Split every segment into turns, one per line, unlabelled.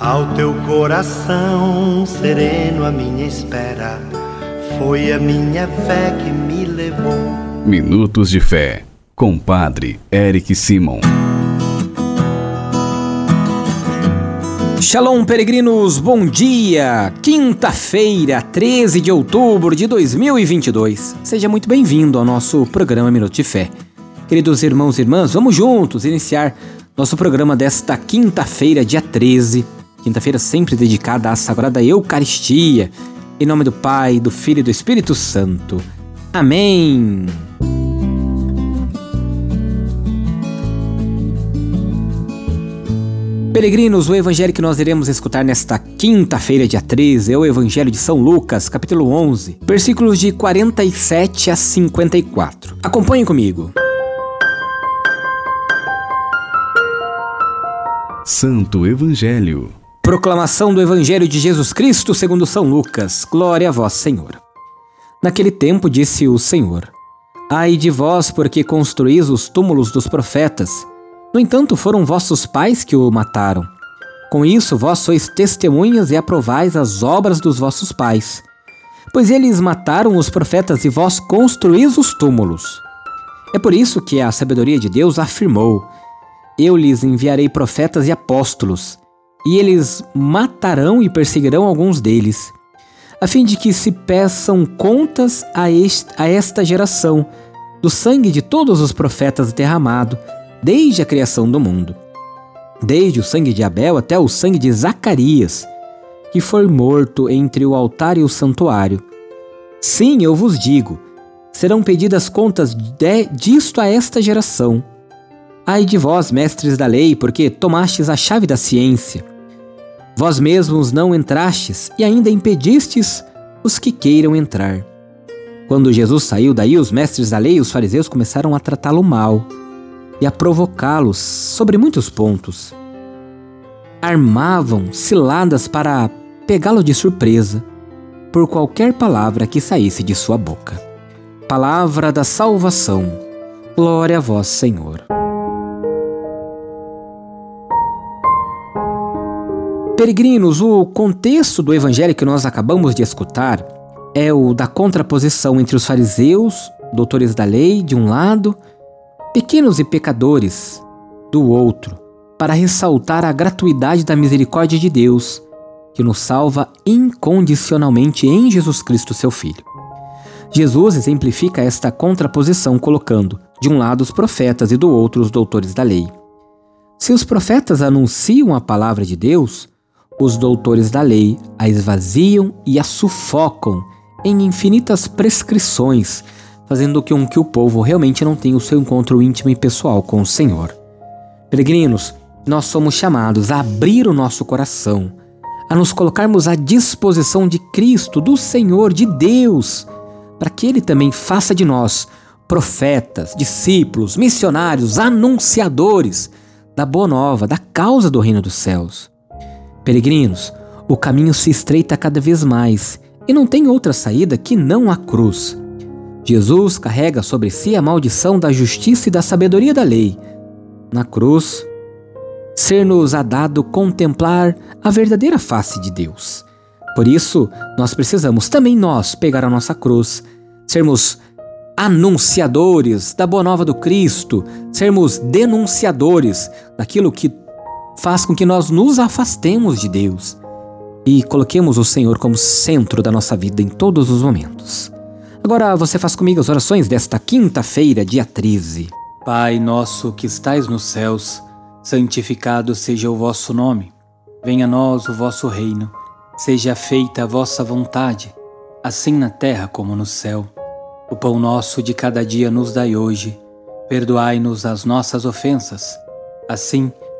Ao teu coração sereno, a minha espera foi a minha fé que me levou.
Minutos de Fé, com Padre Eric Simon.
Shalom, peregrinos, bom dia! Quinta-feira, 13 de outubro de 2022. Seja muito bem-vindo ao nosso programa Minuto de Fé. Queridos irmãos e irmãs, vamos juntos iniciar nosso programa desta quinta-feira, dia 13 Quinta-feira sempre dedicada à Sagrada Eucaristia. Em nome do Pai, do Filho e do Espírito Santo. Amém. Peregrinos, o evangelho que nós iremos escutar nesta quinta-feira, dia 13, é o evangelho de São Lucas, capítulo 11, versículos de 47 a 54. Acompanhe comigo.
Santo Evangelho
Proclamação do Evangelho de Jesus Cristo segundo São Lucas. Glória a vós, Senhor. Naquele tempo disse o Senhor: Ai de vós, porque construís os túmulos dos profetas. No entanto, foram vossos pais que o mataram. Com isso, vós sois testemunhas e aprovais as obras dos vossos pais. Pois eles mataram os profetas e vós construís os túmulos. É por isso que a sabedoria de Deus afirmou: Eu lhes enviarei profetas e apóstolos e eles matarão e perseguirão alguns deles, a fim de que se peçam contas a, a esta geração do sangue de todos os profetas derramado desde a criação do mundo, desde o sangue de Abel até o sangue de Zacarias, que foi morto entre o altar e o santuário. Sim, eu vos digo, serão pedidas contas de, disto a esta geração. Ai de vós, mestres da lei, porque tomastes a chave da ciência. Vós mesmos não entrastes e ainda impedistes os que queiram entrar. Quando Jesus saiu daí, os mestres da lei e os fariseus começaram a tratá-lo mal e a provocá-los sobre muitos pontos. Armavam ciladas para pegá-lo de surpresa por qualquer palavra que saísse de sua boca. Palavra da salvação. Glória a vós, Senhor. Peregrinos, o contexto do evangelho que nós acabamos de escutar é o da contraposição entre os fariseus, doutores da lei, de um lado, pequenos e pecadores, do outro, para ressaltar a gratuidade da misericórdia de Deus, que nos salva incondicionalmente em Jesus Cristo, seu Filho. Jesus exemplifica esta contraposição colocando, de um lado, os profetas e do outro, os doutores da lei. Se os profetas anunciam a palavra de Deus, os doutores da lei a esvaziam e a sufocam em infinitas prescrições, fazendo com que o povo realmente não tenha o seu encontro íntimo e pessoal com o Senhor. Peregrinos, nós somos chamados a abrir o nosso coração, a nos colocarmos à disposição de Cristo, do Senhor, de Deus, para que Ele também faça de nós profetas, discípulos, missionários, anunciadores da boa nova, da causa do reino dos céus. Peregrinos, o caminho se estreita cada vez mais e não tem outra saída que não a cruz. Jesus carrega sobre si a maldição da justiça e da sabedoria da lei. Na cruz, ser-nos-á dado contemplar a verdadeira face de Deus. Por isso, nós precisamos também nós pegar a nossa cruz, sermos anunciadores da boa nova do Cristo, sermos denunciadores daquilo que faz com que nós nos afastemos de Deus e coloquemos o Senhor como centro da nossa vida em todos os momentos. Agora você faz comigo as orações desta quinta-feira, dia 13. Pai nosso que estais nos céus, santificado seja o vosso nome. Venha a nós o vosso reino. Seja feita a vossa vontade, assim na terra como no céu. O pão nosso de cada dia nos dai hoje. Perdoai-nos as nossas ofensas, assim como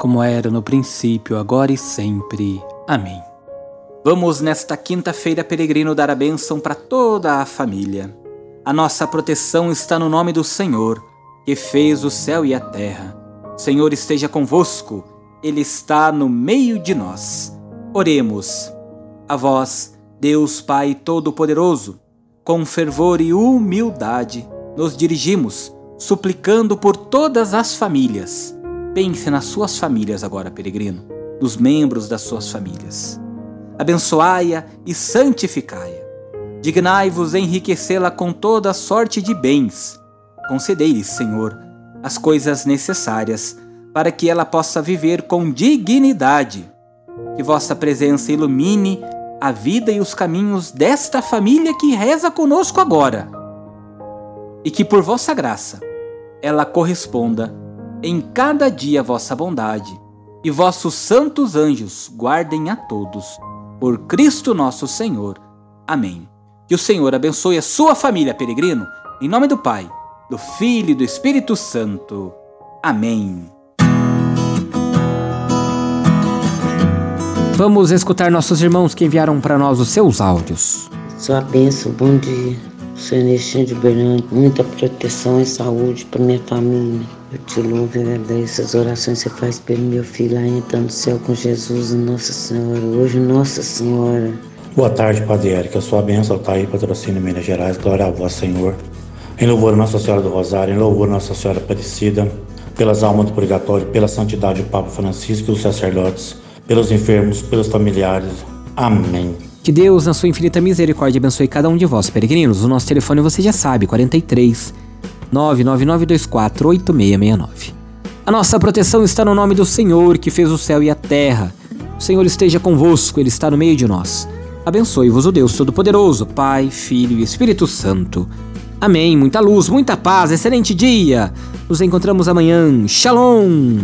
como era no princípio, agora e sempre. Amém. Vamos nesta quinta-feira, peregrino, dar a bênção para toda a família. A nossa proteção está no nome do Senhor, que fez o céu e a terra. O Senhor esteja convosco, Ele está no meio de nós. Oremos. A vós, Deus Pai Todo-Poderoso, com fervor e humildade, nos dirigimos, suplicando por todas as famílias. Pense nas suas famílias agora, peregrino, nos membros das suas famílias abençoai-a e santificai-a. Dignai-vos enriquecê-la com toda sorte de bens. Concedei-lhe, Senhor, as coisas necessárias para que ela possa viver com dignidade. Que vossa presença ilumine a vida e os caminhos desta família que reza conosco agora. E que por vossa graça ela corresponda em cada dia a vossa bondade, e vossos santos anjos guardem a todos por Cristo nosso Senhor. Amém. Que o Senhor abençoe a sua família, peregrino, em nome do Pai, do Filho e do Espírito Santo. Amém. Vamos escutar nossos irmãos que enviaram para nós os seus áudios.
Sua bênção, bom dia. Sou Ernestinho de Bernardo, muita proteção e saúde para minha família. Eu te louvo e agradeço as orações que você faz pelo meu filho lá entrando no céu com Jesus e Nossa Senhora. Hoje, Nossa Senhora.
Boa tarde, Padre Érica. Sua bênção está aí, patrocínio Minas Gerais. Glória a vós, Senhor. Em louvor a Nossa Senhora do Rosário, em louvor a Nossa Senhora Aparecida, pelas almas do purgatório, pela santidade do Papa Francisco e dos sacerdotes, pelos enfermos, pelos familiares. Amém.
Que Deus, na sua infinita misericórdia, abençoe cada um de vós, peregrinos. O nosso telefone você já sabe, 43 999248669. A nossa proteção está no nome do Senhor, que fez o céu e a terra. O Senhor esteja convosco, Ele está no meio de nós. Abençoe-vos o Deus Todo-Poderoso, Pai, Filho e Espírito Santo. Amém. Muita luz, muita paz, excelente dia. Nos encontramos amanhã. Shalom.